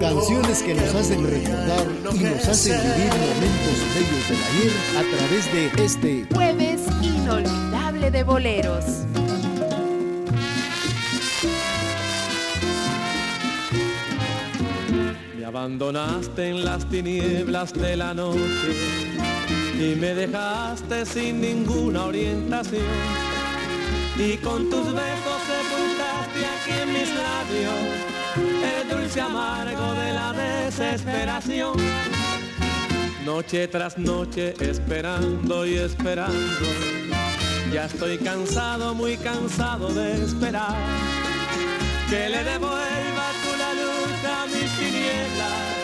Canciones que nos hacen recordar y nos hacen vivir momentos bellos del ayer a través de este jueves inolvidable de boleros. Me abandonaste en las tinieblas de la noche y me dejaste sin ninguna orientación. Y con tus besos sepultaste aquí en mis labios el dulce amargo de la desesperación. Noche tras noche esperando y esperando. Ya estoy cansado, muy cansado de esperar. Que le devuelva tú la luz a mis tinieblas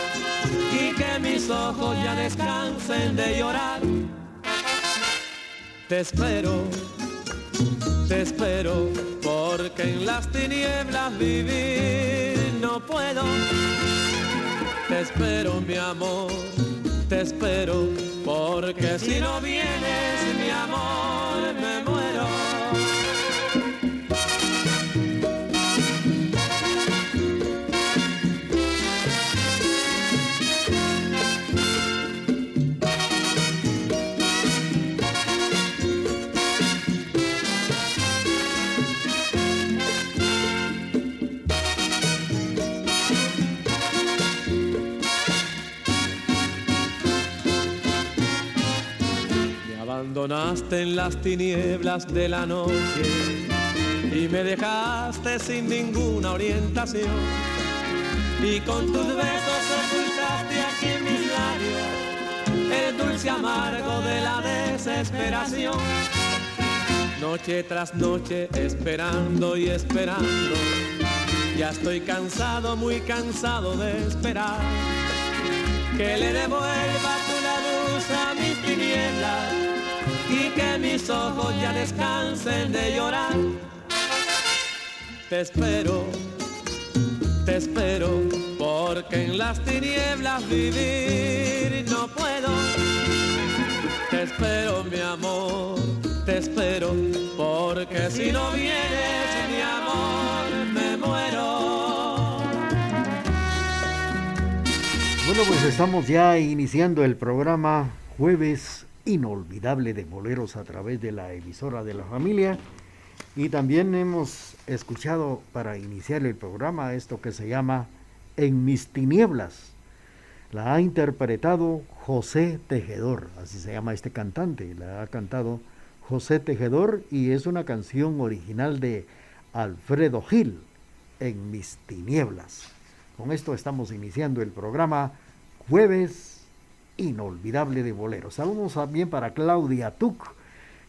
y que mis ojos ya descansen de llorar. Te espero, te espero, porque en las tinieblas vivir no puedo. Te espero, mi amor, te espero, porque si no vienes, mi amor, abandonaste en las tinieblas de la noche y me dejaste sin ninguna orientación. Y con tus besos ocultaste aquí mis labios el dulce amargo de la desesperación. Noche tras noche esperando y esperando, ya estoy cansado, muy cansado de esperar que le devuelva tu la luz a mis tinieblas y que mis ojos ya descansen de llorar. Te espero, te espero, porque en las tinieblas vivir no puedo. Te espero, mi amor, te espero, porque si no vienes, mi amor, me muero. Bueno, pues estamos ya iniciando el programa jueves inolvidable de boleros a través de la emisora de la familia. Y también hemos escuchado para iniciar el programa esto que se llama En mis tinieblas. La ha interpretado José Tejedor, así se llama este cantante. La ha cantado José Tejedor y es una canción original de Alfredo Gil, En mis tinieblas. Con esto estamos iniciando el programa jueves inolvidable de boleros. Saludos también para Claudia Tuc,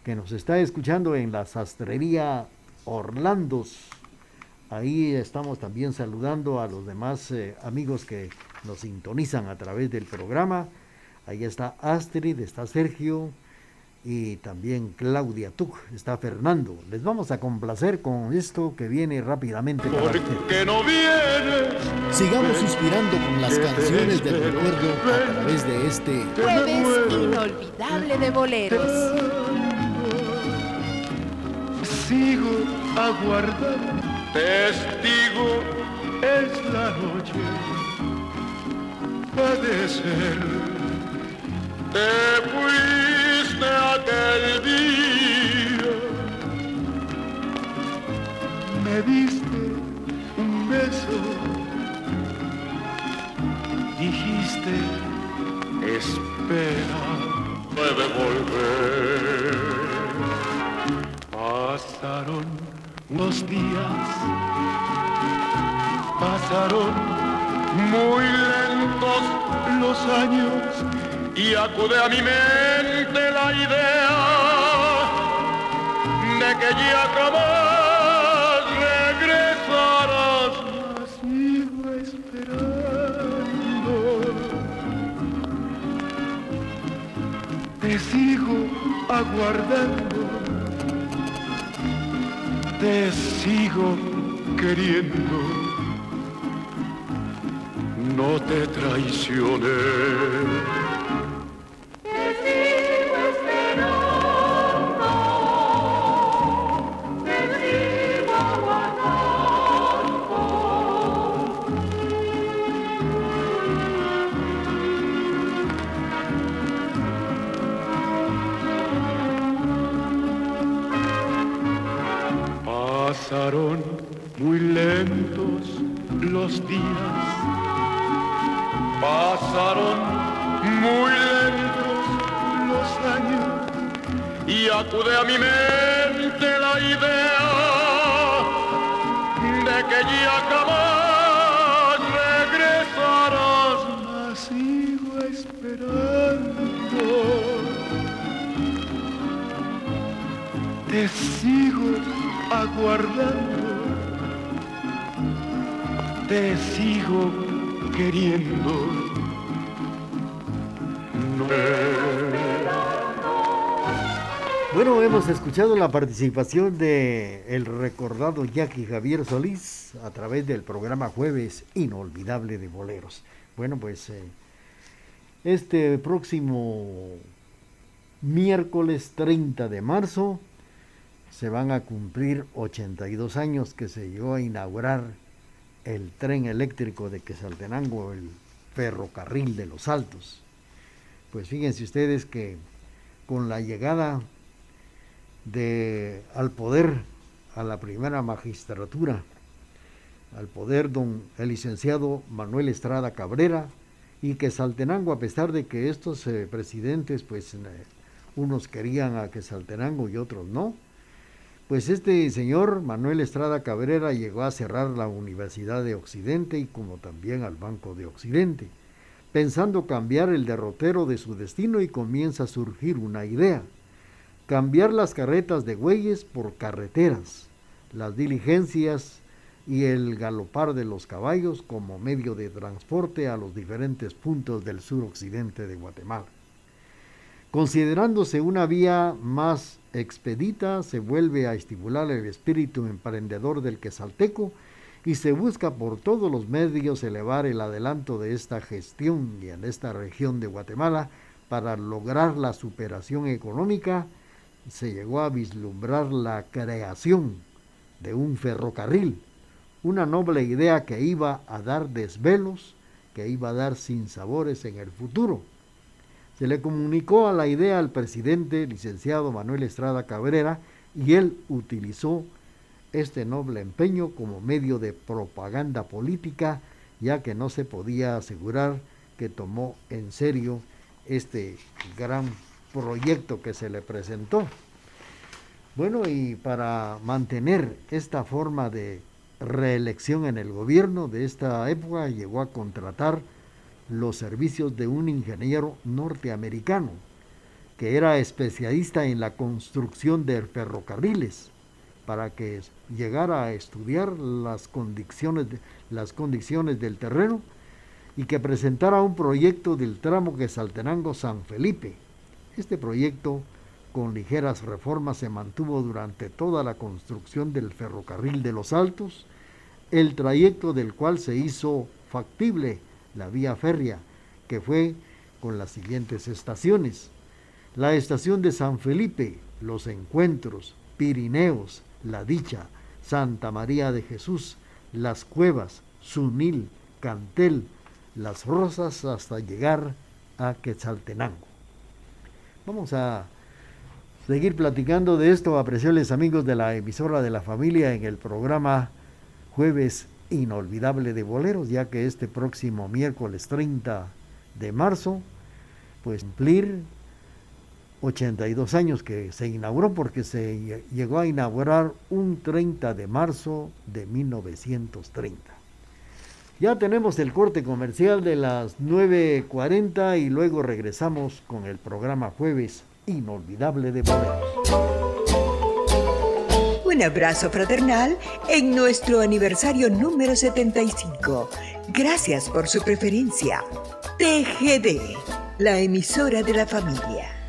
que nos está escuchando en la sastrería Orlandos. Ahí estamos también saludando a los demás eh, amigos que nos sintonizan a través del programa. Ahí está Astrid, está Sergio, y también Claudia Tuc, está Fernando. Les vamos a complacer con esto que viene rápidamente. Porque no viene. Sigamos suspirando con las canciones del recuerdo a través de este jueves inolvidable de boleros. Sigo aguardando, testigo es la noche. Puede ser te aquel día. Me diste un beso. Dijiste, espera, puede volver. Pasaron los días, pasaron muy lentos los años y acude a mi mente la idea de que ya jamás regresarás. Sigo esperando. te sigo aguardando, te sigo queriendo, no te traicioné. Acude a mi mente la idea de que ya jamás regresarás, sigo esperando. Te sigo aguardando, te sigo queriendo. Bueno, hemos escuchado la participación de el recordado Jackie Javier Solís a través del programa Jueves Inolvidable de Boleros. Bueno, pues eh, este próximo miércoles 30 de marzo se van a cumplir 82 años que se llegó a inaugurar el tren eléctrico de Quesaltenango, el ferrocarril de los Altos. Pues fíjense ustedes que con la llegada de al poder a la primera magistratura, al poder don el licenciado Manuel Estrada Cabrera, y que Saltenango, a pesar de que estos eh, presidentes, pues eh, unos querían a que Saltenango y otros no, pues este señor Manuel Estrada Cabrera llegó a cerrar la Universidad de Occidente y como también al Banco de Occidente, pensando cambiar el derrotero de su destino y comienza a surgir una idea, cambiar las carretas de bueyes por carreteras, las diligencias y el galopar de los caballos como medio de transporte a los diferentes puntos del suroccidente de Guatemala. Considerándose una vía más expedita, se vuelve a estimular el espíritu emprendedor del quesalteco y se busca por todos los medios elevar el adelanto de esta gestión y en esta región de Guatemala para lograr la superación económica, se llegó a vislumbrar la creación de un ferrocarril, una noble idea que iba a dar desvelos, que iba a dar sinsabores en el futuro. Se le comunicó a la idea al presidente licenciado Manuel Estrada Cabrera y él utilizó este noble empeño como medio de propaganda política, ya que no se podía asegurar que tomó en serio este gran proyecto que se le presentó. Bueno, y para mantener esta forma de reelección en el gobierno de esta época, llegó a contratar los servicios de un ingeniero norteamericano que era especialista en la construcción de ferrocarriles para que llegara a estudiar las condiciones, las condiciones del terreno y que presentara un proyecto del tramo que Saltenango-San Felipe. Este proyecto, con ligeras reformas, se mantuvo durante toda la construcción del ferrocarril de los Altos, el trayecto del cual se hizo factible la vía férrea, que fue con las siguientes estaciones. La estación de San Felipe, Los Encuentros, Pirineos, La Dicha, Santa María de Jesús, Las Cuevas, Sunil, Cantel, Las Rosas hasta llegar a Quetzaltenango. Vamos a seguir platicando de esto, apreciables amigos de la emisora de la familia en el programa Jueves inolvidable de boleros, ya que este próximo miércoles 30 de marzo, pues cumplir 82 años que se inauguró porque se llegó a inaugurar un 30 de marzo de 1930. Ya tenemos el corte comercial de las 9.40 y luego regresamos con el programa Jueves Inolvidable de Boleros un abrazo fraternal en nuestro aniversario número 75. Gracias por su preferencia. TGD, la emisora de la familia.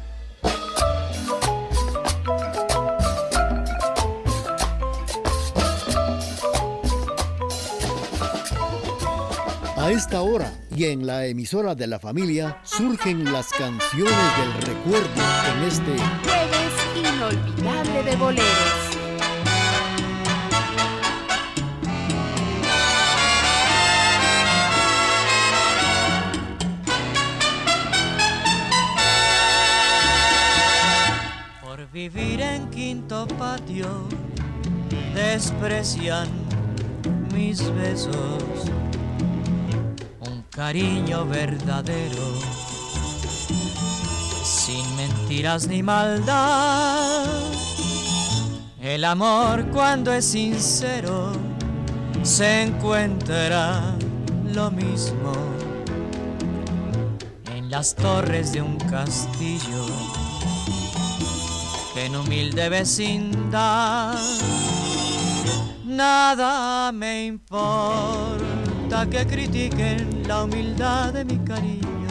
A esta hora y en la emisora de la familia surgen las canciones del recuerdo en este Jueves inolvidable de boleros. Por vivir en quinto patio desprecian mis besos cariño verdadero, sin mentiras ni maldad. El amor cuando es sincero se encuentra lo mismo en las torres de un castillo que en humilde vecindad. Nada me importa que critiquen la humildad de mi cariño.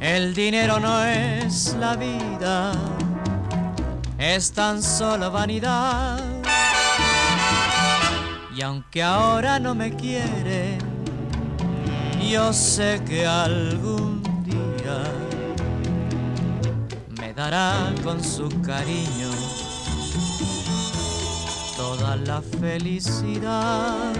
El dinero no es la vida, es tan solo vanidad. Y aunque ahora no me quieren, yo sé que algún día me dará con su cariño toda la felicidad.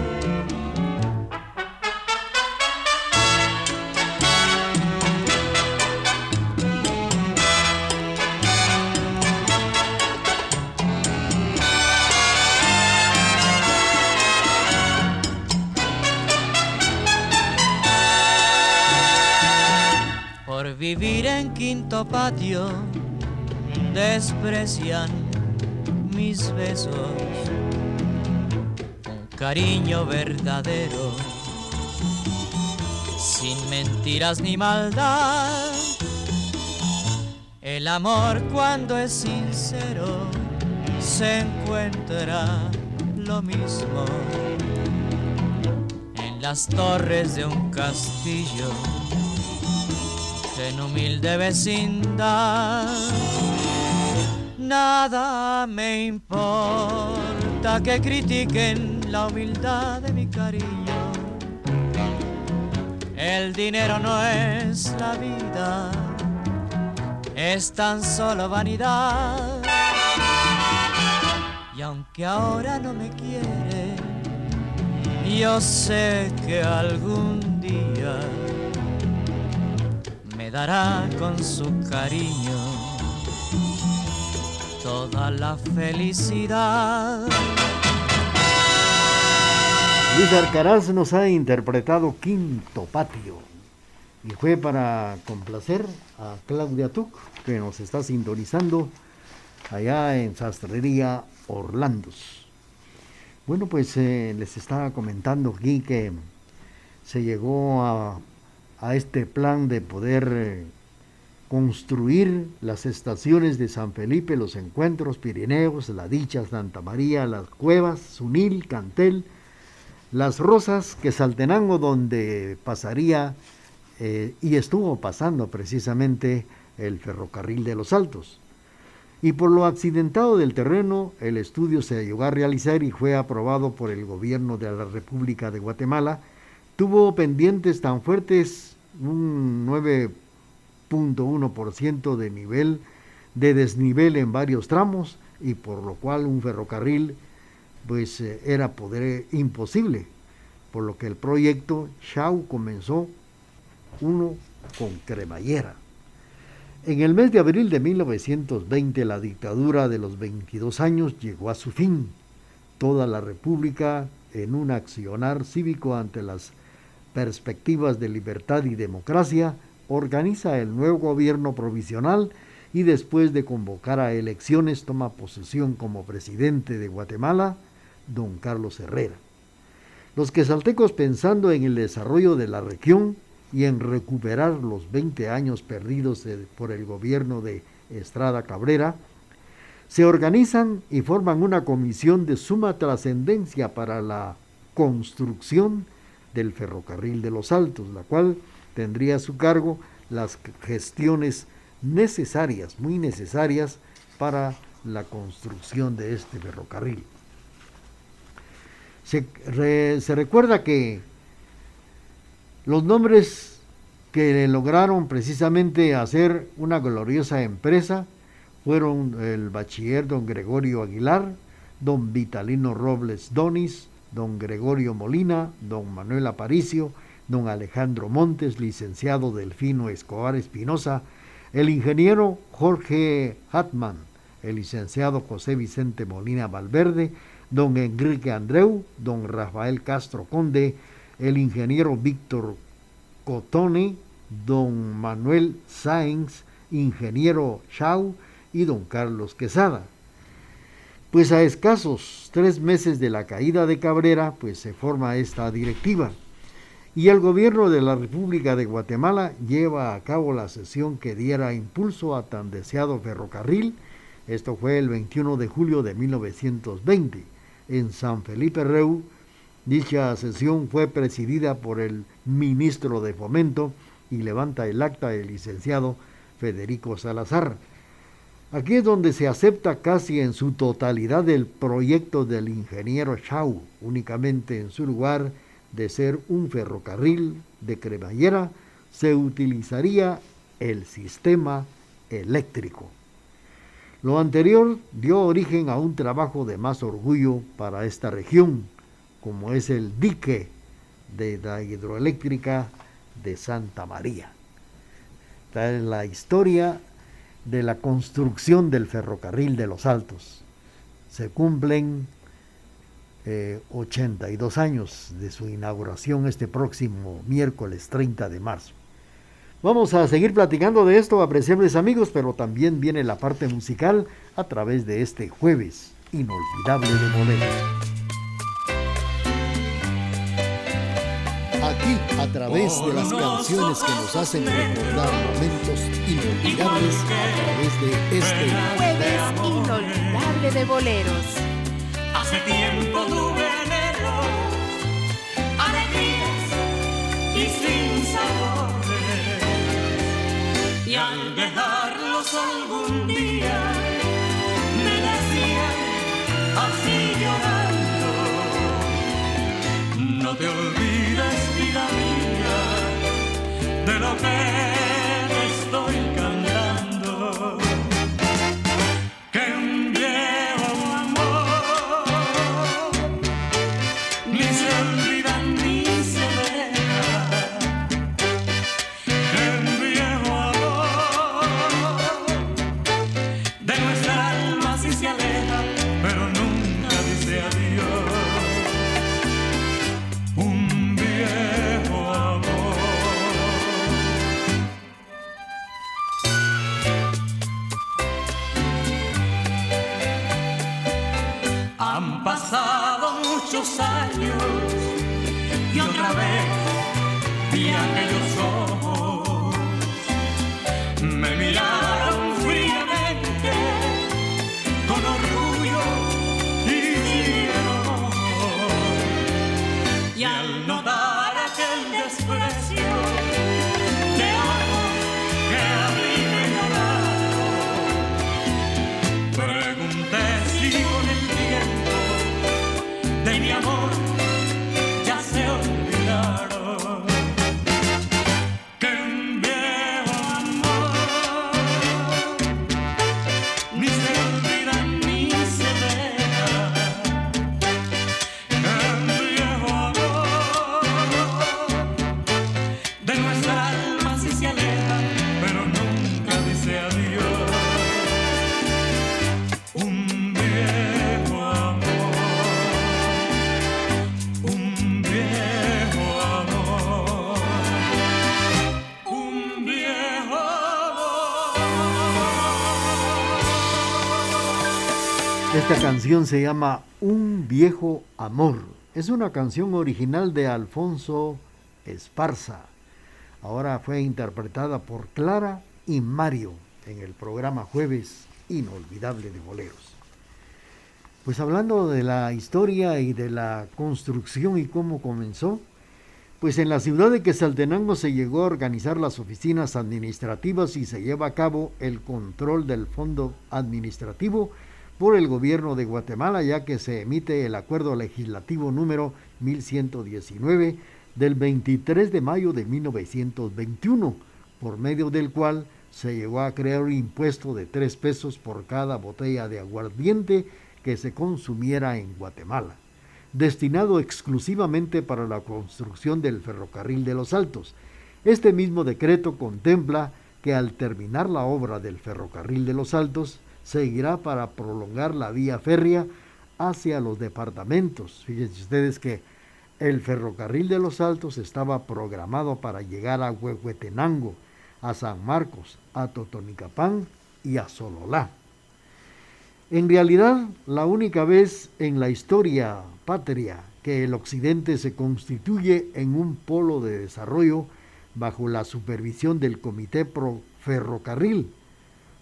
Por vivir en quinto patio desprecian mis besos cariño verdadero, sin mentiras ni maldad. El amor cuando es sincero se encuentra lo mismo en las torres de un castillo en humilde vecindad. Nada me importa que critiquen la humildad de mi cariño. El dinero no es la vida, es tan solo vanidad. Y aunque ahora no me quiere, yo sé que algún día me dará con su cariño toda la felicidad. Luis Arcaraz nos ha interpretado Quinto Patio y fue para complacer a Claudia Tuc, que nos está sintonizando allá en Sastrería Orlandos. Bueno, pues eh, les estaba comentando aquí que se llegó a, este plan de poder eh, construir las estaciones de San Felipe, los encuentros, Pirineos, La Dicha, Santa María, Las Cuevas, Sunil, Cantel, las Rosas, que Saltenango, donde pasaría eh, y estuvo pasando precisamente el ferrocarril de los Altos. Y por lo accidentado del terreno, el estudio se llegó a realizar y fue aprobado por el gobierno de la República de Guatemala. Tuvo pendientes tan fuertes, un 9.1% de nivel de desnivel en varios tramos y por lo cual un ferrocarril pues eh, era poder imposible, por lo que el proyecto Chau comenzó uno con cremallera. En el mes de abril de 1920 la dictadura de los 22 años llegó a su fin. Toda la República, en un accionar cívico ante las perspectivas de libertad y democracia, organiza el nuevo gobierno provisional y después de convocar a elecciones toma posesión como presidente de Guatemala don Carlos Herrera. Los quesaltecos pensando en el desarrollo de la región y en recuperar los 20 años perdidos por el gobierno de Estrada Cabrera, se organizan y forman una comisión de suma trascendencia para la construcción del ferrocarril de los Altos, la cual tendría a su cargo las gestiones necesarias, muy necesarias para la construcción de este ferrocarril. Se, recuerda que Los nombres que lograron precisamente hacer una gloriosa empresa fueron el bachiller don Gregorio Aguilar, don Vitalino Robles Donis, don Gregorio Molina, don Manuel Aparicio, don Alejandro Montes, licenciado Delfino Escobar Espinosa, el ingeniero Jorge Hatman, el licenciado José Vicente Molina Valverde, don Enrique Andreu, don Rafael Castro Conde, el ingeniero Víctor Cotone, don Manuel Sáenz, ingeniero Chau y don Carlos Quesada. Pues a escasos tres meses de la caída de Cabrera, pues se forma esta directiva. Y el gobierno de la República de Guatemala lleva a cabo la sesión que diera impulso a tan deseado ferrocarril. Esto fue el 21 de julio de 1920 en San Felipe Reu. Dicha sesión fue presidida por el ministro de Fomento y levanta el acta el licenciado Federico Salazar. Aquí es donde se acepta casi en su totalidad el proyecto del ingeniero Chau, únicamente en su lugar de ser un ferrocarril de cremallera, se utilizaría el sistema eléctrico. Lo anterior dio origen a un trabajo de más orgullo para esta región, como es el dique de la hidroeléctrica de Santa María. Esta es la historia de la construcción del ferrocarril de los Altos. Se cumplen 82 eh, años de su inauguración este próximo miércoles 30 de marzo. Vamos a seguir platicando de esto, apreciables amigos, pero también viene la parte musical a través de este jueves inolvidable de bolero. aquí a través de las canciones que nos hacen recordar momentos inolvidables a través de este jueves inolvidable de boleros. Hace tiempo tuve anhelos, alegrías y sin sabores y al dejarlos algún día. Me decían así llorando, no te olvides de lo que Esta canción se llama Un viejo amor. Es una canción original de Alfonso Esparza. Ahora fue interpretada por Clara y Mario en el programa Jueves Inolvidable de Boleros. Pues hablando de la historia y de la construcción y cómo comenzó, pues en la ciudad de Quesaltenango se llegó a organizar las oficinas administrativas y se lleva a cabo el control del fondo administrativo por el gobierno de Guatemala, ya que se emite el acuerdo legislativo número 1119 del 23 de mayo de 1921, por medio del cual se llegó a crear un impuesto de tres pesos por cada botella de aguardiente que se consumiera en Guatemala, destinado exclusivamente para la construcción del ferrocarril de los Altos. Este mismo decreto contempla que al terminar la obra del ferrocarril de los Altos, seguirá para prolongar la vía férrea hacia los departamentos. Fíjense ustedes que el ferrocarril de los Altos estaba programado para llegar a Huehuetenango, a San Marcos, a Totonicapán y a Sololá. En realidad, la única vez en la historia patria que el occidente se constituye en un polo de desarrollo bajo la supervisión del Comité Pro Ferrocarril,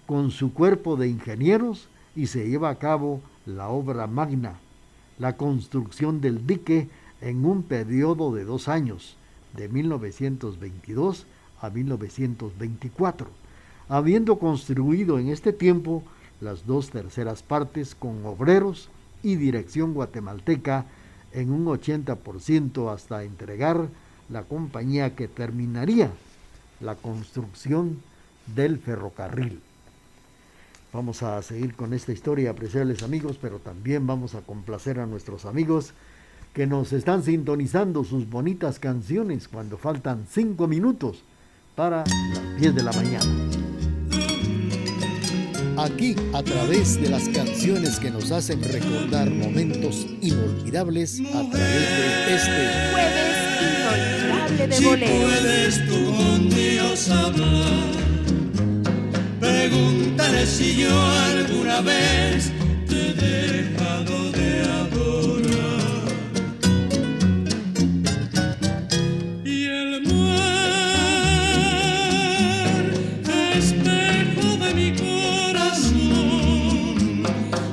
con su cuerpo de ingenieros y se lleva a cabo la obra magna, la construcción del dique en un periodo de dos años, de 1922 a 1924, habiendo construido en este tiempo las dos terceras partes con obreros y dirección guatemalteca en un 80% hasta entregar la compañía que terminaría la construcción del ferrocarril. Vamos a seguir con esta historia, apreciables amigos, pero también vamos a complacer a nuestros amigos que nos están sintonizando sus bonitas canciones cuando faltan cinco minutos para las 10 de la mañana. Aquí, a través de las canciones que nos hacen recordar momentos inolvidables, a través de este jueves inolvidable de boleros. puedes tú con Dios hablar, pregúntale si yo alguna vez te he dejado de adorar. Y el mar, espejo de mi corazón,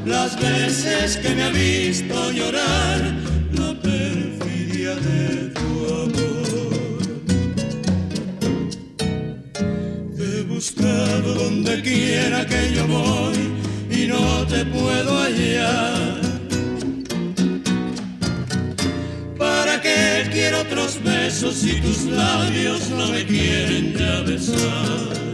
las veces que me ha visto llorar, la perfidia de tu amor. Buscado donde quiera que yo voy y no te puedo hallar. ¿Para qué quiero otros besos si tus labios no me quieren ya besar?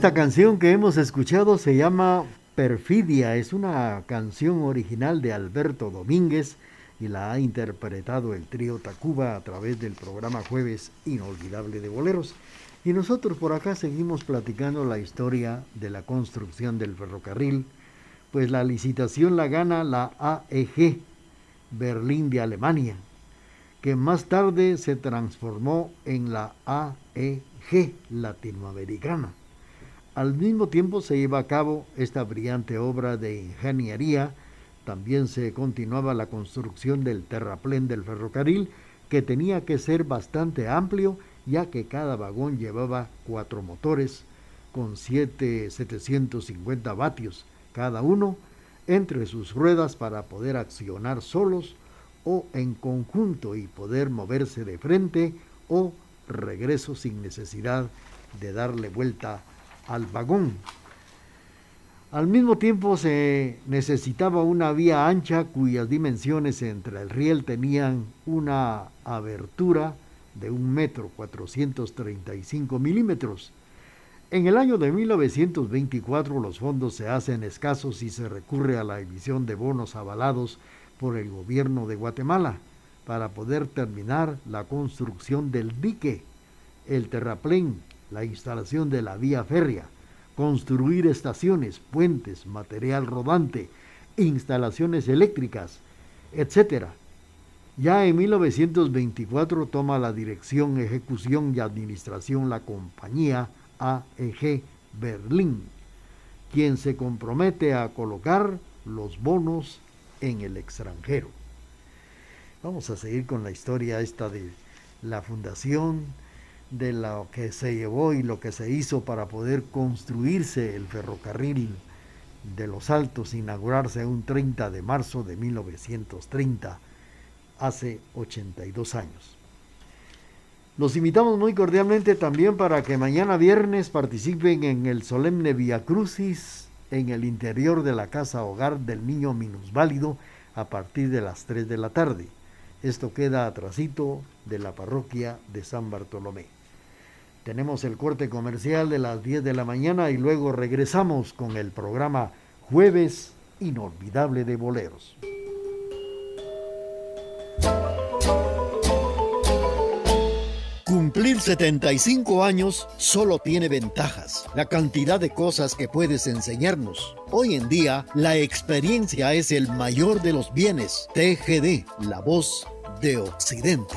Esta canción que hemos escuchado se llama Perfidia, es una canción original de Alberto Domínguez y la ha interpretado el trío Tacuba a través del programa Jueves Inolvidable de Boleros. Y nosotros por acá seguimos platicando la historia de la construcción del ferrocarril, pues la licitación la gana la AEG, Berlín de Alemania, que más tarde se transformó en la AEG latinoamericana. Al mismo tiempo se lleva a cabo esta brillante obra de ingeniería, también se continuaba la construcción del terraplén del ferrocarril, que tenía que ser bastante amplio, ya que cada vagón llevaba cuatro motores con siete 750 vatios cada uno entre sus ruedas para poder accionar solos o en conjunto y poder moverse de frente o regreso sin necesidad de darle vuelta al vagón. Al mismo tiempo se necesitaba una vía ancha cuyas dimensiones entre el riel tenían una abertura de un metro 435 milímetros. En el año de 1924 los fondos se hacen escasos y se recurre a la emisión de bonos avalados por el gobierno de Guatemala para poder terminar la construcción del dique, el terraplén, la instalación de la vía férrea, construir estaciones, puentes, material rodante, instalaciones eléctricas, etc. Ya en 1924 toma la dirección, ejecución y administración la compañía AEG Berlín, quien se compromete a colocar los bonos en el extranjero. Vamos a seguir con la historia esta de la fundación, de lo que se llevó y lo que se hizo para poder construirse el ferrocarril de los Altos, inaugurarse un 30 de marzo de 1930, hace 82 años. Los invitamos muy cordialmente también para que mañana viernes participen en el solemne Via Crucis en el interior de la casa hogar del niño minusválido a partir de las 3 de la tarde. Esto queda atrasito de la parroquia de San Bartolomé. Tenemos el corte comercial de las 10 de la mañana y luego regresamos con el programa Jueves Inolvidable de Boleros. Cumplir 75 años solo tiene ventajas, la cantidad de cosas que puedes enseñarnos. Hoy en día, la experiencia es el mayor de los bienes. TGD, la voz de Occidente.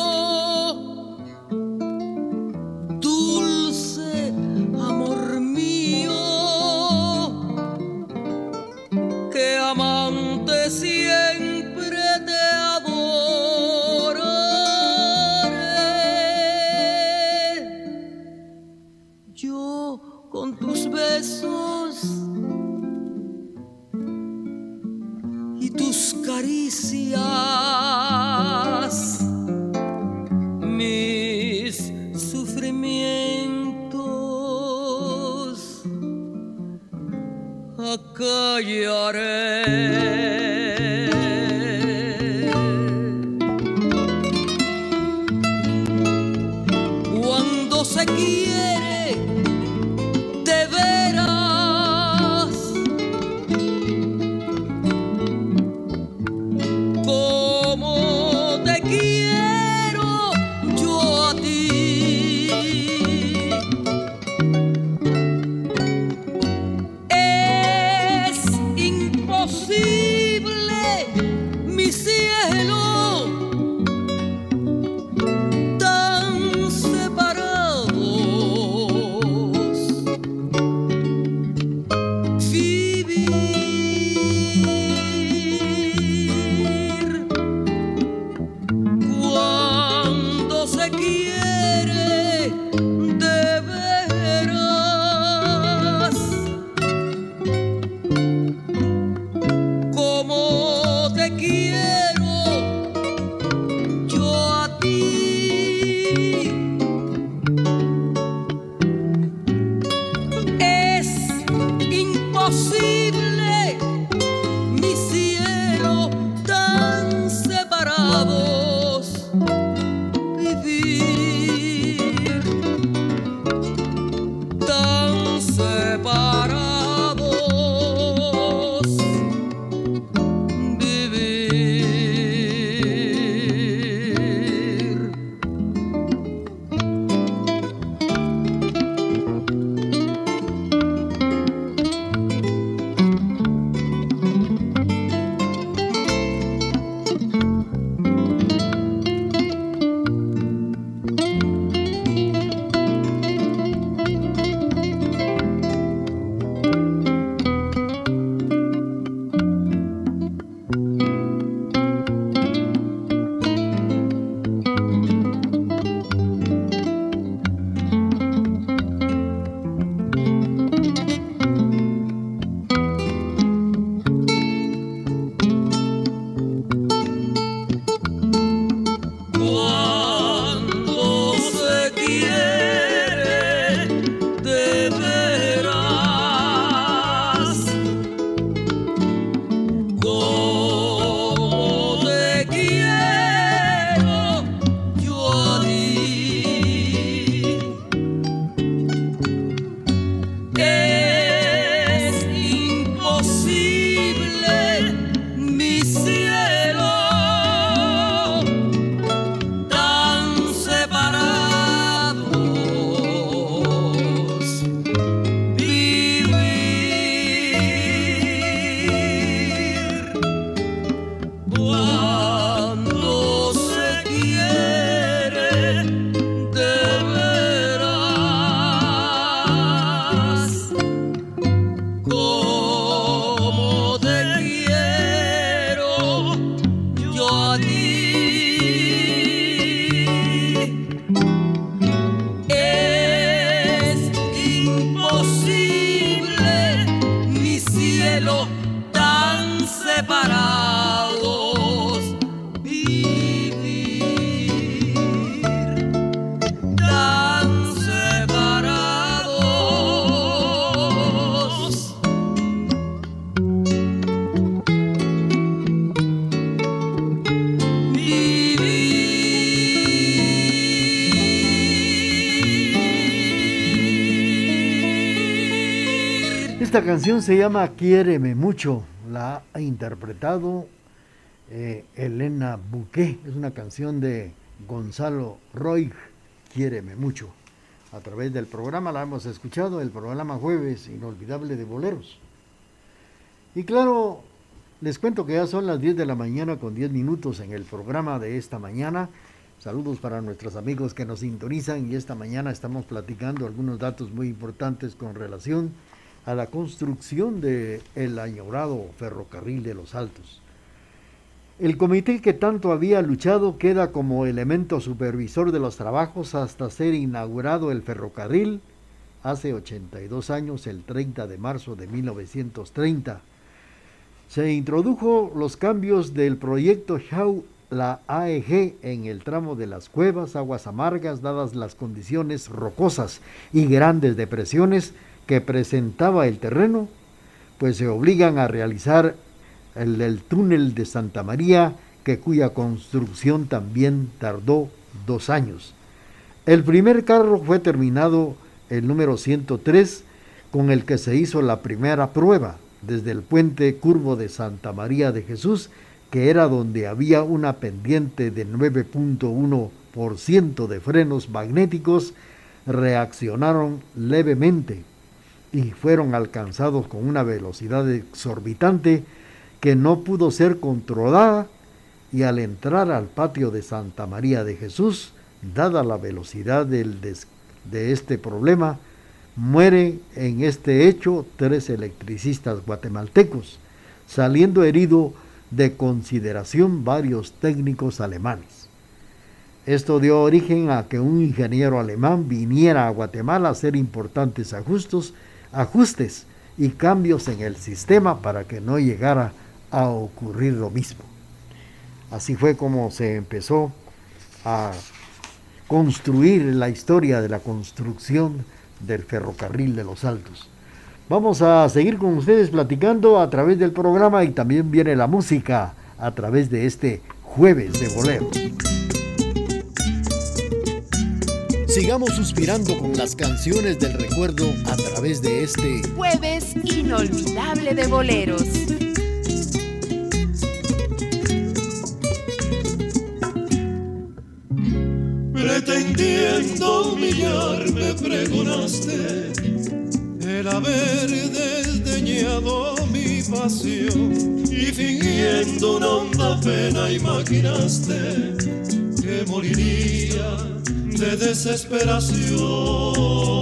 yare canción se llama Quiéreme mucho, la ha interpretado eh, Elena Bouquet, es una canción de Gonzalo Roy, Quiéreme mucho. A través del programa la hemos escuchado, el programa Jueves Inolvidable de Boleros. Y claro, les cuento que ya son las 10 de la mañana con 10 minutos en el programa de esta mañana. Saludos para nuestros amigos que nos sintonizan y esta mañana estamos platicando algunos datos muy importantes con relación la construcción del el añorado ferrocarril de los Altos. El comité que tanto había luchado queda como elemento supervisor de los trabajos hasta ser inaugurado el ferrocarril hace 82 años, el 30 de marzo de 1930. Se introdujo los cambios del proyecto Shaw la AEG en el tramo de las cuevas, aguas amargas, dadas las condiciones rocosas y grandes depresiones que presentaba el terreno, pues se obligan a realizar el del túnel de Santa María, que cuya construcción también tardó dos años. El primer carro fue terminado el número 103, con el que se hizo la primera prueba desde el puente curvo de Santa María de Jesús, que era donde había una pendiente de 9.1% de frenos magnéticos, reaccionaron levemente y fueron alcanzados con una velocidad exorbitante que no pudo ser controlada y al entrar al patio de Santa María de Jesús, dada la velocidad del de este problema, muere en este hecho tres electricistas guatemaltecos, saliendo herido de consideración varios técnicos alemanes. Esto dio origen a que un ingeniero alemán viniera a Guatemala a hacer importantes ajustes, ajustes y cambios en el sistema para que no llegara a ocurrir lo mismo. Así fue como se empezó a construir la historia de la construcción del ferrocarril de los Altos. Vamos a seguir con ustedes platicando a través del programa y también viene la música a través de este jueves de bolero. Sigamos suspirando con las canciones del recuerdo a través de este jueves inolvidable de boleros. pretendiendo humillarme pregonaste el haber desdeñado mi pasión y fingiendo una honda pena imaginaste que moriría de desesperación.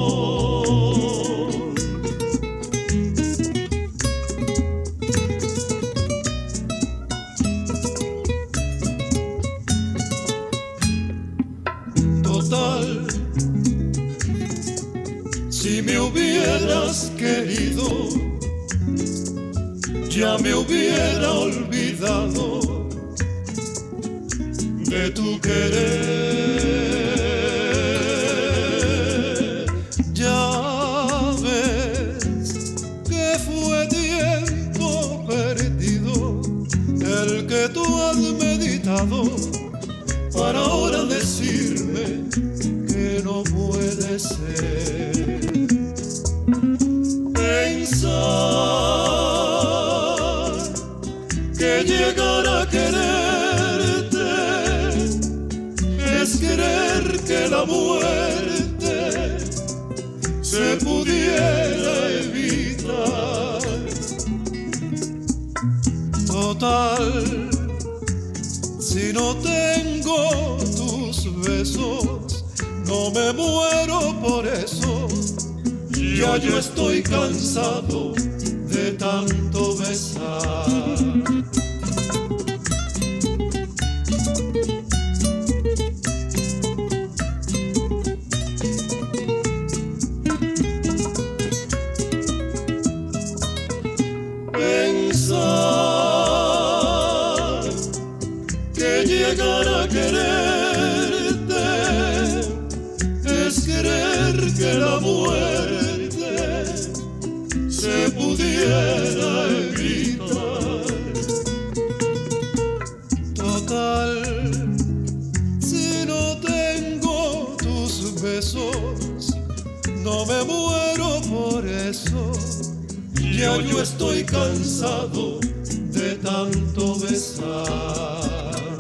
De tanto besar.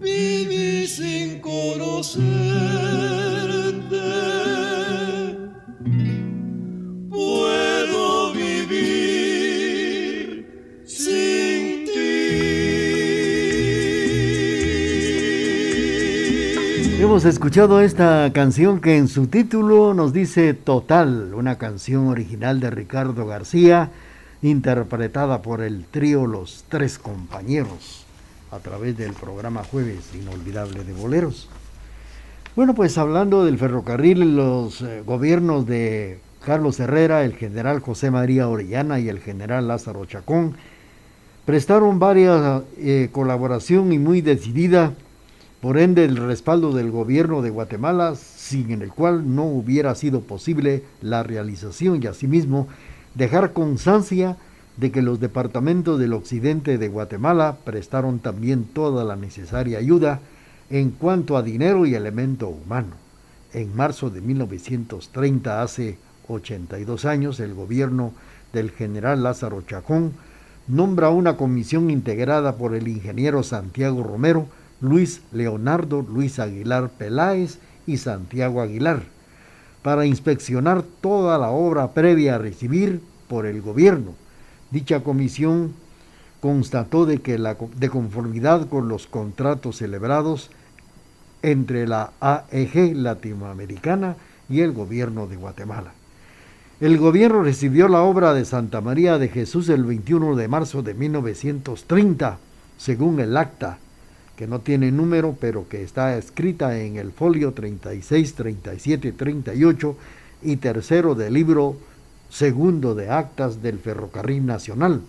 Viví sin conocerte. Puedo vivir sin ti. Hemos escuchado esta canción que en su título nos dice Total, una canción original de Ricardo García, interpretada por el trío Los Tres Compañeros, a través del programa Jueves Inolvidable de Boleros. Bueno, pues hablando del ferrocarril, los eh, gobiernos de Carlos Herrera, el general José María Orellana y el general Lázaro Chacón prestaron varias eh, colaboración y muy decidida por ende el respaldo del gobierno de Guatemala, sin el cual no hubiera sido posible la realización y asimismo dejar constancia de que los departamentos del occidente de Guatemala prestaron también toda la necesaria ayuda en cuanto a dinero y elemento humano. En marzo de 1930, hace 82 años, el gobierno del general Lázaro Chacón nombra una comisión integrada por el ingeniero Santiago Romero, Luis Leonardo Luis Aguilar Peláez y Santiago Aguilar, para inspeccionar toda la obra previa a recibir por el gobierno. Dicha comisión constató de que la, de conformidad con los contratos celebrados entre la AEG latinoamericana y el gobierno de Guatemala. El gobierno recibió la obra de Santa María de Jesús el 21 de marzo de 1930, según el acta que no tiene número, pero que está escrita en el folio 36, 37, 38 y tercero del libro segundo de actas del Ferrocarril Nacional.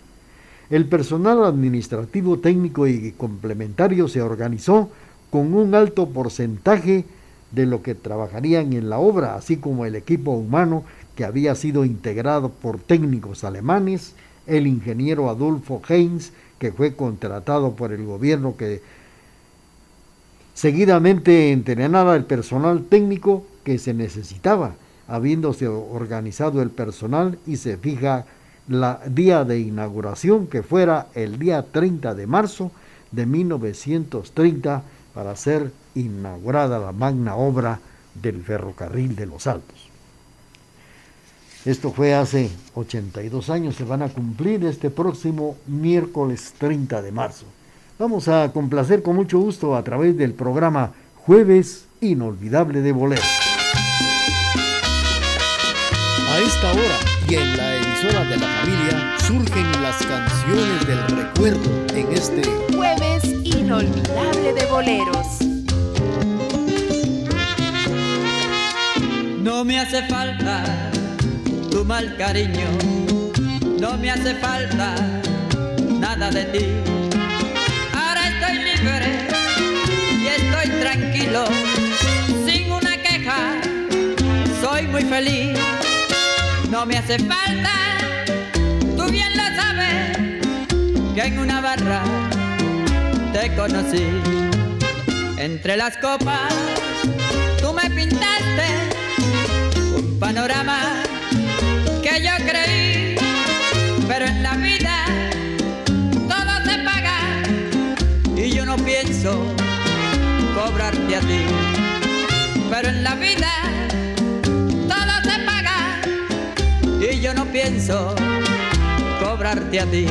El personal administrativo, técnico y complementario se organizó con un alto porcentaje de lo que trabajarían en la obra, así como el equipo humano que había sido integrado por técnicos alemanes, el ingeniero Adolfo Heinz, que fue contratado por el gobierno que Seguidamente entrenaba el personal técnico que se necesitaba, habiéndose organizado el personal y se fija la día de inauguración que fuera el día 30 de marzo de 1930 para ser inaugurada la magna obra del ferrocarril de los Altos. Esto fue hace 82 años, se van a cumplir este próximo miércoles 30 de marzo. Vamos a complacer con mucho gusto a través del programa Jueves Inolvidable de Bolero. A esta hora y en la emisora de la familia surgen las canciones del recuerdo en este Jueves Inolvidable de Boleros. No me hace falta tu mal cariño, no me hace falta nada de ti muy feliz, no me hace falta, tú bien lo sabes, que en una barra te conocí, entre las copas tú me pintaste un panorama que yo creí, pero en la vida no pienso cobrarte a ti, pero en la vida pienso cobrarte a ti.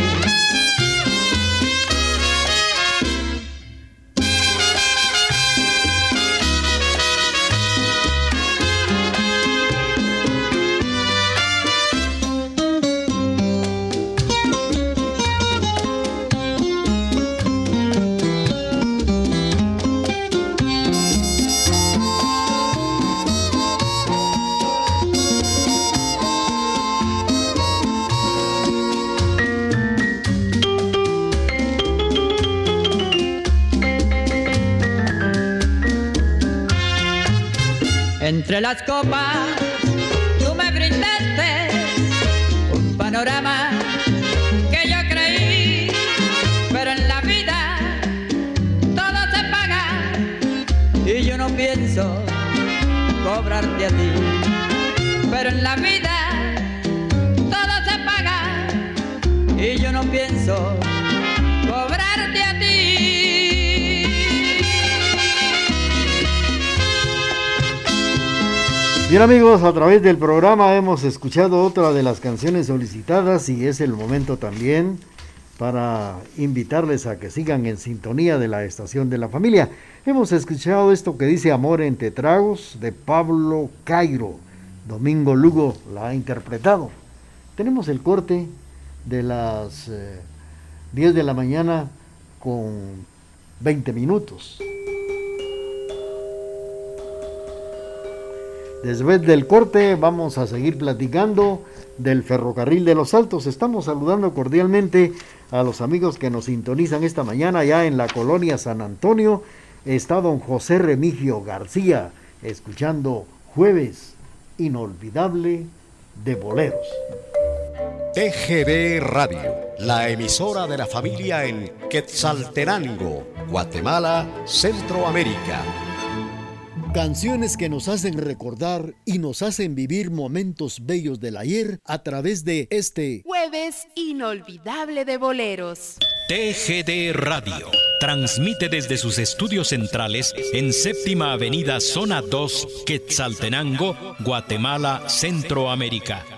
Entre las copas. Tú me brindaste un panorama que yo creí, pero en la vida todo se paga y yo no pienso cobrarte a ti, pero en la vida todo se paga no pienso Bien amigos, a través del programa hemos escuchado otra de las canciones solicitadas y es el momento también para invitarles a que sigan en sintonía de la estación de la familia. Hemos escuchado esto que dice Amor entre tragos de Pablo Cairo. Domingo Lugo la ha interpretado. Tenemos el corte de las 10 eh, de la mañana con 20 minutos. Después del corte vamos a seguir platicando del ferrocarril de los Altos. Estamos saludando cordialmente a los amigos que nos sintonizan esta mañana ya en la colonia San Antonio. Está don José Remigio García escuchando Jueves Inolvidable de Boleros. TGD Radio, la emisora de la familia en Quetzaltenango, Guatemala, Centroamérica. Canciones que nos hacen recordar y nos hacen vivir momentos bellos del ayer a través de este jueves inolvidable de boleros. TGD Radio transmite desde sus estudios centrales en Séptima Avenida Zona 2, Quetzaltenango, Guatemala, Centroamérica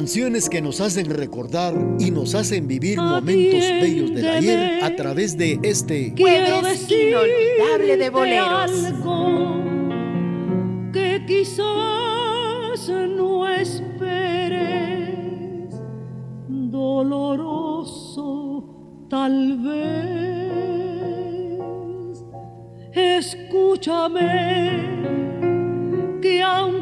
Canciones que nos hacen recordar y nos hacen vivir momentos bellos del ayer a través de este jueves inolvidable de boleros. que quizás no esperes, doloroso tal vez. Escúchame que aunque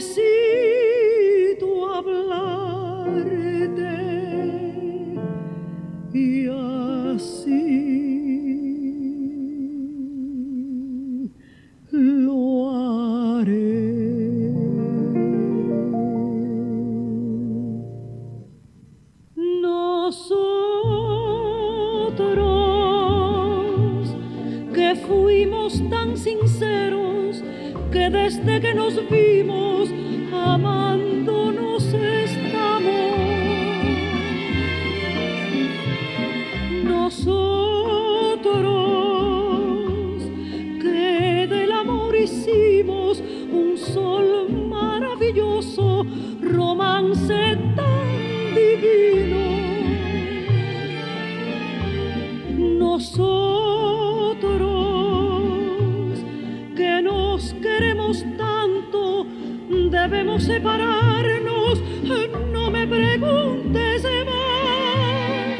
necesito hablarte y así lo haré. Nosotros que fuimos tan sinceros que desde que nos vimos separarnos, no me preguntes más.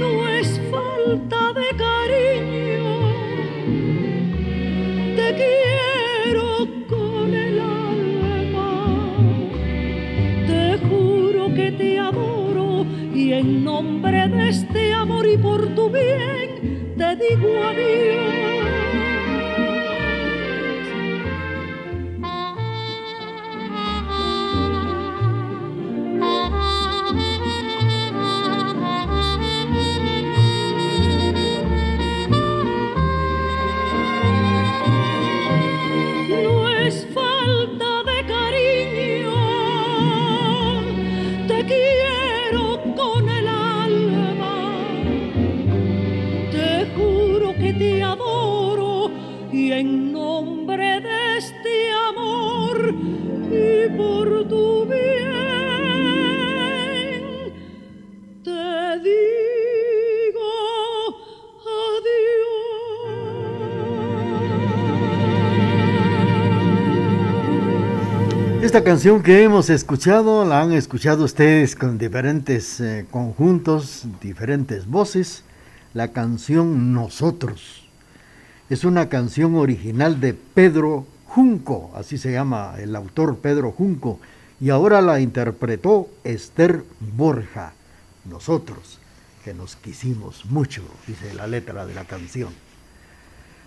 No es falta de cariño, te quiero con el alma. Te juro que te adoro y en nombre de este amor y por tu bien te digo adiós. Esta canción que hemos escuchado la han escuchado ustedes con diferentes eh, conjuntos, diferentes voces. la canción Nosotros. Es una canción original de Pedro Junco, así se llama el autor Pedro Junco, y ahora la interpretó Esther Borja. Nosotros, que nos quisimos mucho, dice la letra de la canción.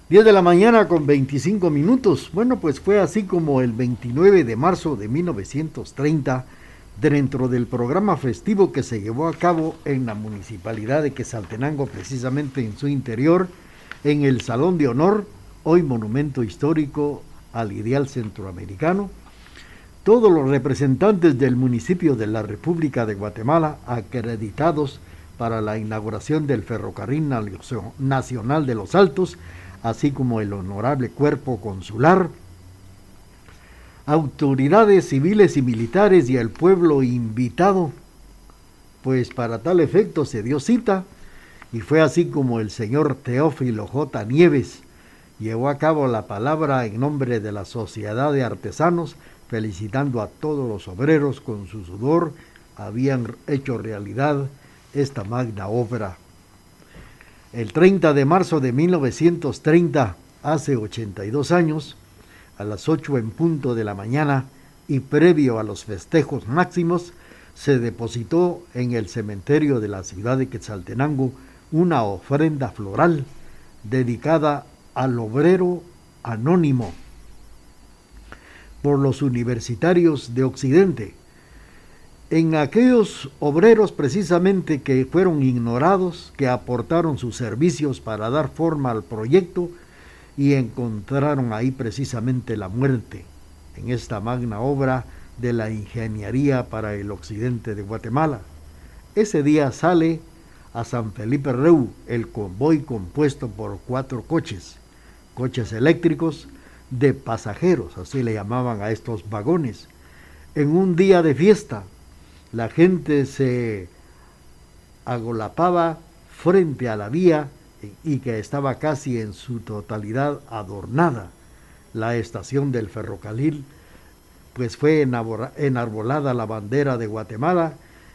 10 de la mañana con 25 minutos. Bueno, pues fue así como el 29 de marzo de 1930, dentro del programa festivo que se llevó a cabo en la municipalidad de Quesaltenango, precisamente en su interior, en el Salón de Honor, hoy monumento histórico al ideal centroamericano, todos los representantes del municipio de la República de Guatemala acreditados para la inauguración del Ferrocarril Nacional de los Altos, así como el honorable cuerpo consular, autoridades civiles y militares y el pueblo invitado, pues para tal efecto se dio cita y fue así como el señor Teófilo J. Nieves llevó a cabo la palabra en nombre de la Sociedad de Artesanos, felicitando a todos los obreros con su sudor habían hecho realidad esta magna obra el 30 de marzo de 1930, hace 82 años, a las 8 en punto de la mañana y previo a los festejos máximos, se depositó en el cementerio de la ciudad de Quetzaltenango una ofrenda floral dedicada al obrero anónimo por los universitarios de Occidente en aquellos obreros precisamente que fueron ignorados, que aportaron sus servicios para dar forma al proyecto y encontraron ahí precisamente la muerte en esta magna obra de la ingeniería para el occidente de Guatemala. Ese día sale a San Felipe Reu el convoy compuesto por cuatro coches, coches eléctricos de pasajeros, así le llamaban a estos vagones, en un día de fiesta la gente se agolapaba frente a la vía y que estaba casi en su totalidad adornada. La estación del ferrocarril, pues fue enarbolada la bandera de Guatemala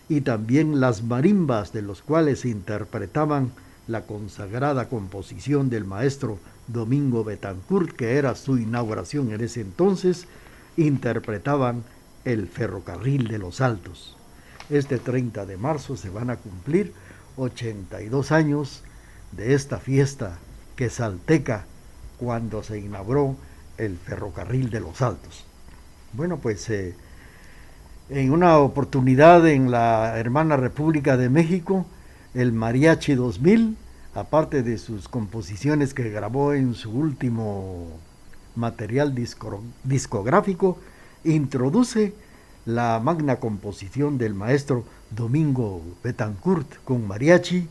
y también las marimbas de los cuales interpretaban la consagrada composición del maestro Domingo Betancourt, que era su inauguración en ese entonces, interpretaban el ferrocarril de los Altos. Este 30 de marzo se van a cumplir 82 años de esta fiesta que salteca cuando se inauguró el ferrocarril de los Altos. Bueno, pues eh, en una oportunidad en la hermana República de México, el Mariachi 2000, aparte de sus composiciones que grabó en su último material discográfico, introduce la magna composición del maestro Domingo Betancourt con mariachi,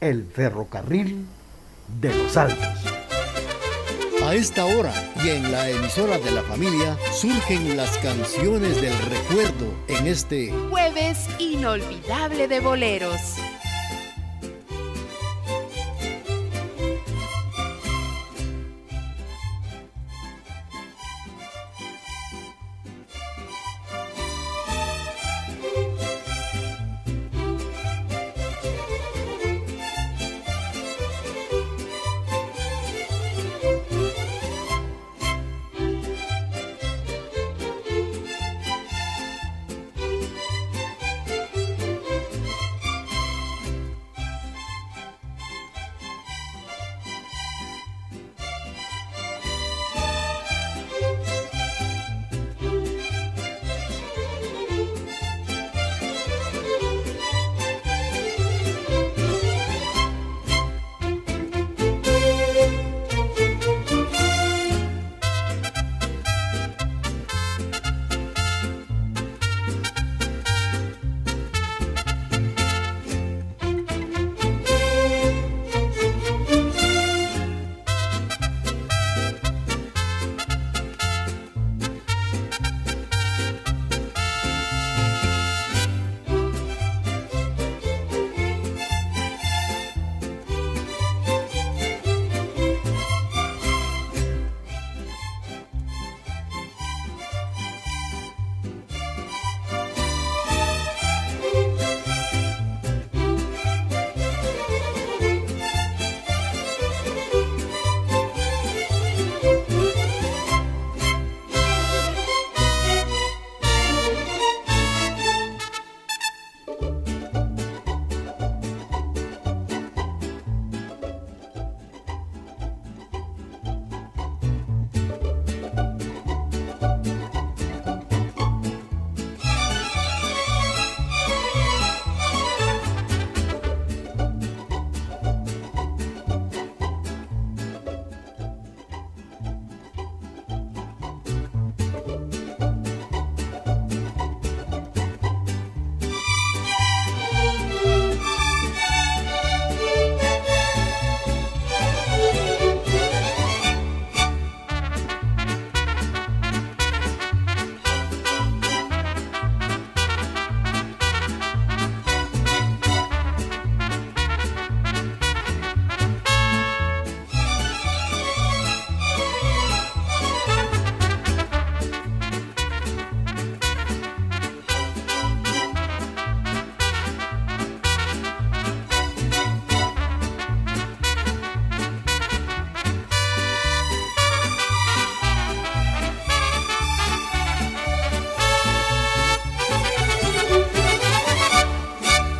El ferrocarril de los Altos. A esta hora y en la emisora de la familia surgen las canciones del recuerdo en este jueves inolvidable de boleros.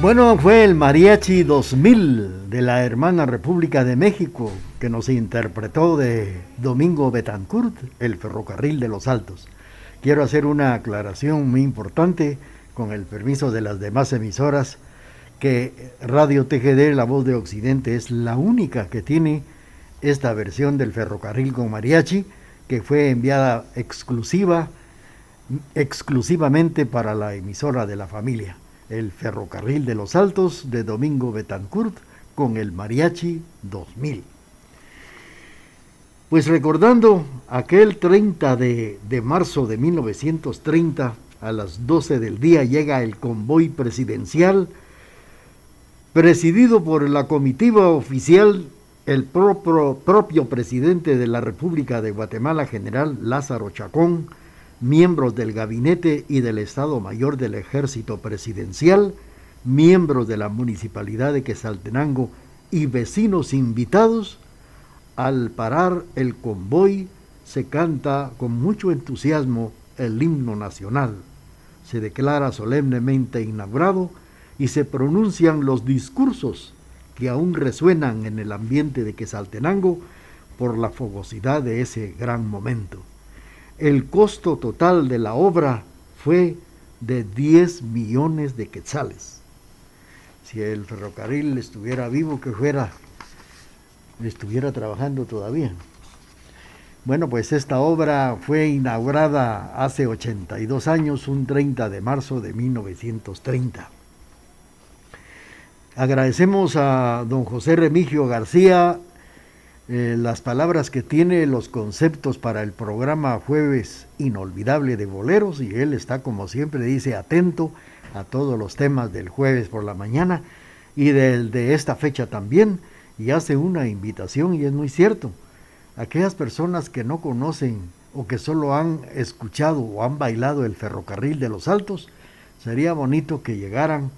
Bueno, fue el Mariachi 2000 de la hermana República de México que nos interpretó de Domingo Betancourt, el ferrocarril de los Altos. Quiero hacer una aclaración muy importante con el permiso de las demás emisoras que Radio TGD, La Voz de Occidente, es la única que tiene esta versión del ferrocarril con mariachi que fue enviada exclusiva exclusivamente para la emisora de la familia el Ferrocarril de los Altos de Domingo Betancourt con el Mariachi 2000. Pues recordando aquel 30 de, de, marzo de 1930, a las 12 del día llega el convoy presidencial, presidido por la comitiva oficial, el propio, propio presidente de la República de Guatemala, general Lázaro Chacón, miembros del gabinete y del Estado Mayor del Ejército Presidencial, miembros de la Municipalidad de Quesaltenango y vecinos invitados, al parar el convoy se canta con mucho entusiasmo el himno nacional, se declara solemnemente inaugurado y se pronuncian los discursos que aún resuenan en el ambiente de Quesaltenango por la fogosidad de ese gran momento. El costo total de la obra fue de 10 millones de quetzales. Si el ferrocarril estuviera vivo, que fuera, estuviera trabajando todavía. Bueno, pues esta obra fue inaugurada hace 82 años, un 30 de marzo de 1930. Agradecemos a don José Remigio García eh, las palabras que tiene, los conceptos para el programa Jueves Inolvidable de Boleros y él está como siempre dice atento a todos los temas del jueves por la mañana y del de esta fecha también y hace una invitación y es muy cierto. Aquellas personas que no conocen o que solo han escuchado o han bailado el ferrocarril de los Altos, sería bonito que llegaran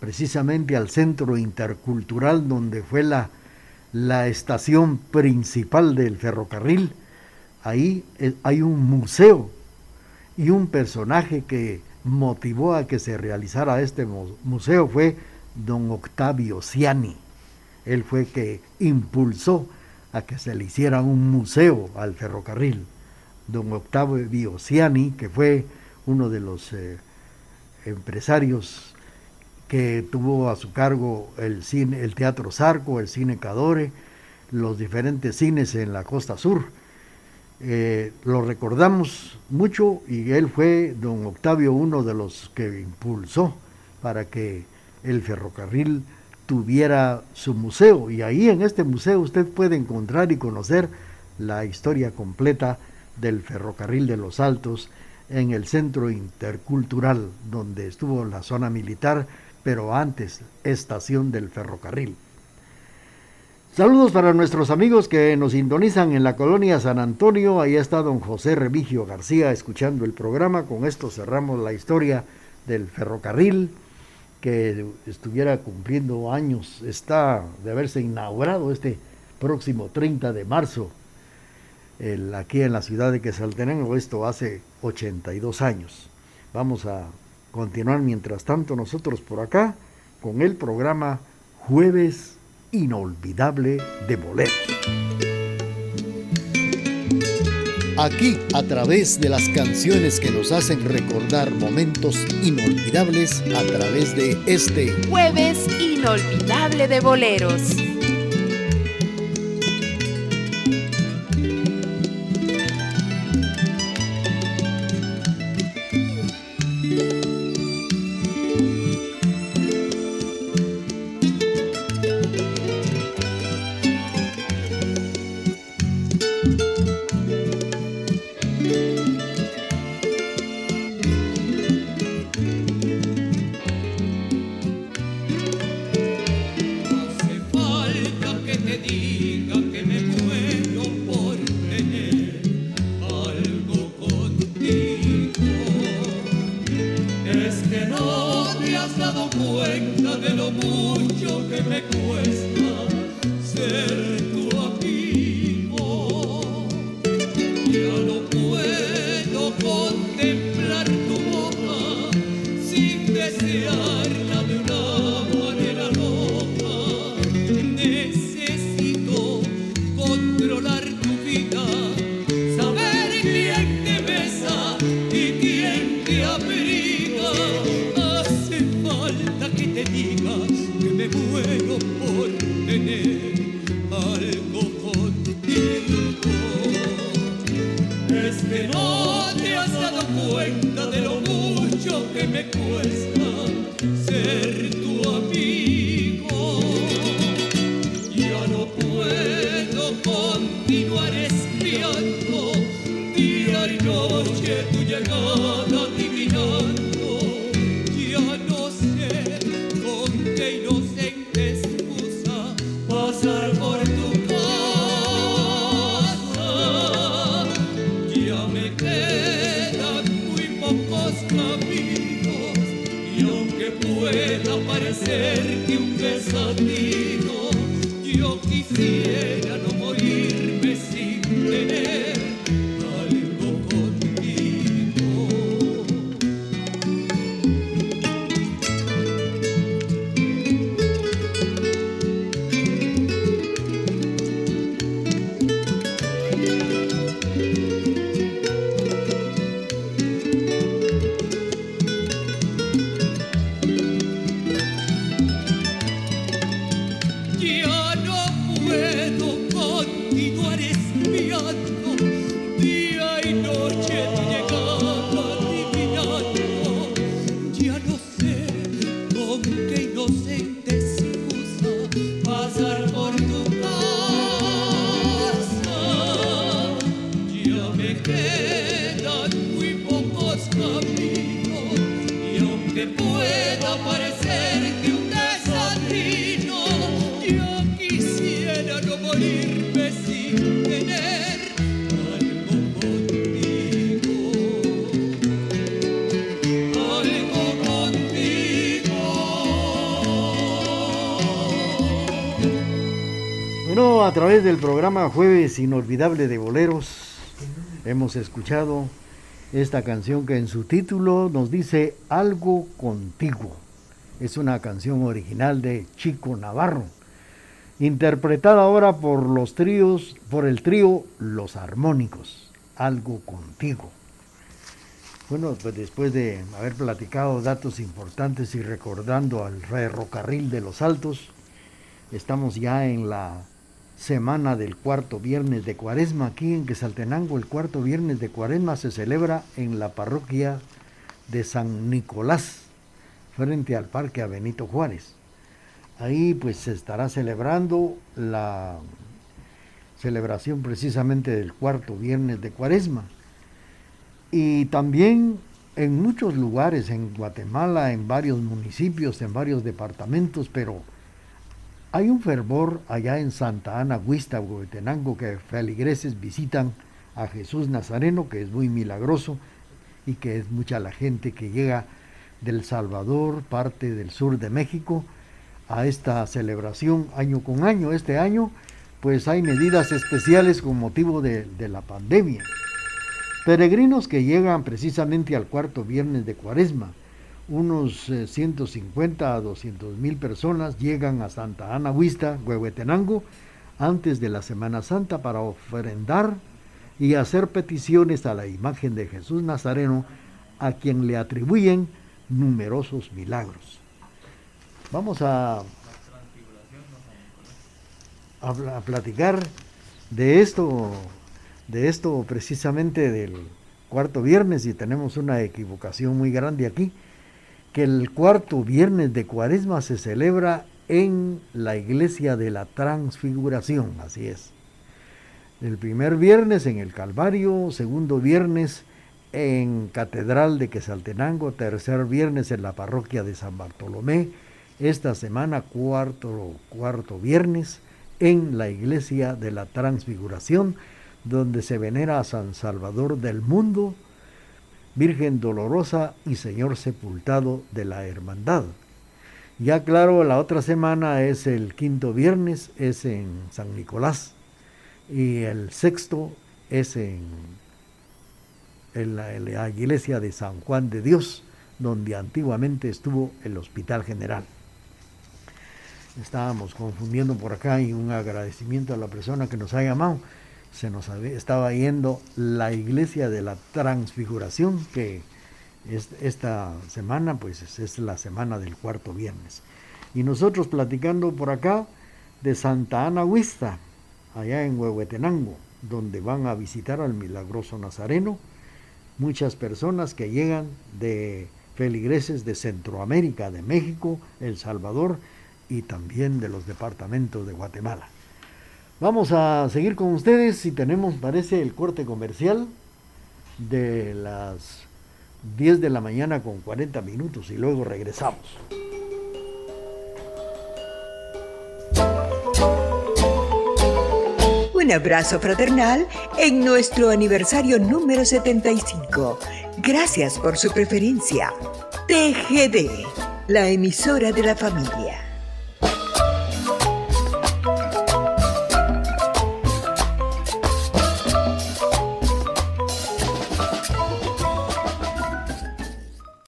precisamente al centro intercultural donde fue la la estación principal del ferrocarril, ahí eh, hay un museo y un personaje que motivó a que se realizara este museo fue don Octavio Ciani. Él fue que impulsó a que se le hiciera un museo al ferrocarril. Don Octavio Ciani, que fue uno de los eh, empresarios que tuvo a su cargo el, cine, el Teatro Zarco, el Cine Cadore, los diferentes cines en la costa sur. Eh, lo recordamos mucho y él fue, don Octavio, uno de los que impulsó para que el ferrocarril tuviera su museo. Y ahí en este museo usted puede encontrar y conocer la historia completa del ferrocarril de los Altos en el centro intercultural donde estuvo la zona militar pero antes estación del ferrocarril. Saludos para nuestros amigos que nos sintonizan en la colonia San Antonio. Ahí está don José Remigio García escuchando el programa. Con esto cerramos la historia del ferrocarril que estuviera cumpliendo años. Está de haberse inaugurado este próximo 30 de marzo aquí en la ciudad de Quesaltenango. Esto hace 82 años. Vamos a continuar mientras tanto nosotros por acá con el programa Jueves Inolvidable de Boleros. Aquí, a través de las canciones que nos hacen recordar momentos inolvidables, a través de este Jueves Inolvidable de Boleros. A través del programa Jueves Inolvidable de Boleros hemos escuchado esta canción que en su título nos dice Algo contigo. Es una canción original de Chico Navarro, interpretada ahora por los tríos, por el trío Los Armónicos. Algo contigo. Bueno, pues después de haber platicado datos importantes y recordando al ferrocarril de los Altos, estamos ya en la semana del cuarto viernes de cuaresma. Aquí en Quesaltenango el cuarto viernes de cuaresma se celebra en la parroquia de San Nicolás, frente al Parque a Benito Juárez. Ahí pues se estará celebrando la celebración precisamente del cuarto viernes de cuaresma. Y también en muchos lugares en Guatemala, en varios municipios, en varios departamentos, pero hay un fervor allá en Santa Ana, Huista, Huehuetenango, que feligreses visitan a Jesús Nazareno, que es muy milagroso y que es mucha la gente que llega del Salvador, parte del sur de México, a esta celebración año con año. Este año, pues hay medidas especiales con motivo de la pandemia. Peregrinos que llegan precisamente al cuarto viernes de Cuaresma, unos 150 eh, a 200 mil personas llegan a Santa Ana Huista, Huehuetenango, antes de la Semana Santa para ofrendar y hacer peticiones a la imagen de Jesús Nazareno, a quien le atribuyen numerosos milagros. Vamos a, a, platicar de esto, de esto precisamente del cuarto viernes y tenemos una equivocación muy grande aquí que el cuarto viernes de Cuaresma se celebra en la iglesia de la Transfiguración, así es. El primer viernes en el Calvario, segundo viernes en Catedral de Quesaltenango, tercer viernes en la parroquia de San Bartolomé, esta semana cuarto, cuarto viernes en la iglesia de la Transfiguración, donde se venera a San Salvador del mundo, Virgen Dolorosa y Señor Sepultado de la Hermandad. Ya claro, la otra semana es el quinto viernes, es en San Nicolás, y el sexto es en, la, iglesia de San Juan de Dios, donde antiguamente estuvo el Hospital General. Estábamos confundiendo por acá y un agradecimiento a la persona que nos ha llamado se nos estaba yendo la iglesia de la transfiguración, que es, esta semana pues es la semana del cuarto viernes. Y nosotros platicando por acá de Santa Ana Huista, allá en Huehuetenango, donde van a visitar al milagroso Nazareno, muchas personas que llegan de feligreses de Centroamérica, de México, El Salvador y también de los departamentos de Guatemala. Vamos a seguir con ustedes y tenemos, parece, el corte comercial de las 10 de la mañana con 40 minutos y luego regresamos. Un abrazo fraternal en nuestro aniversario número 75. Gracias por su preferencia. TGD, la emisora de la familia.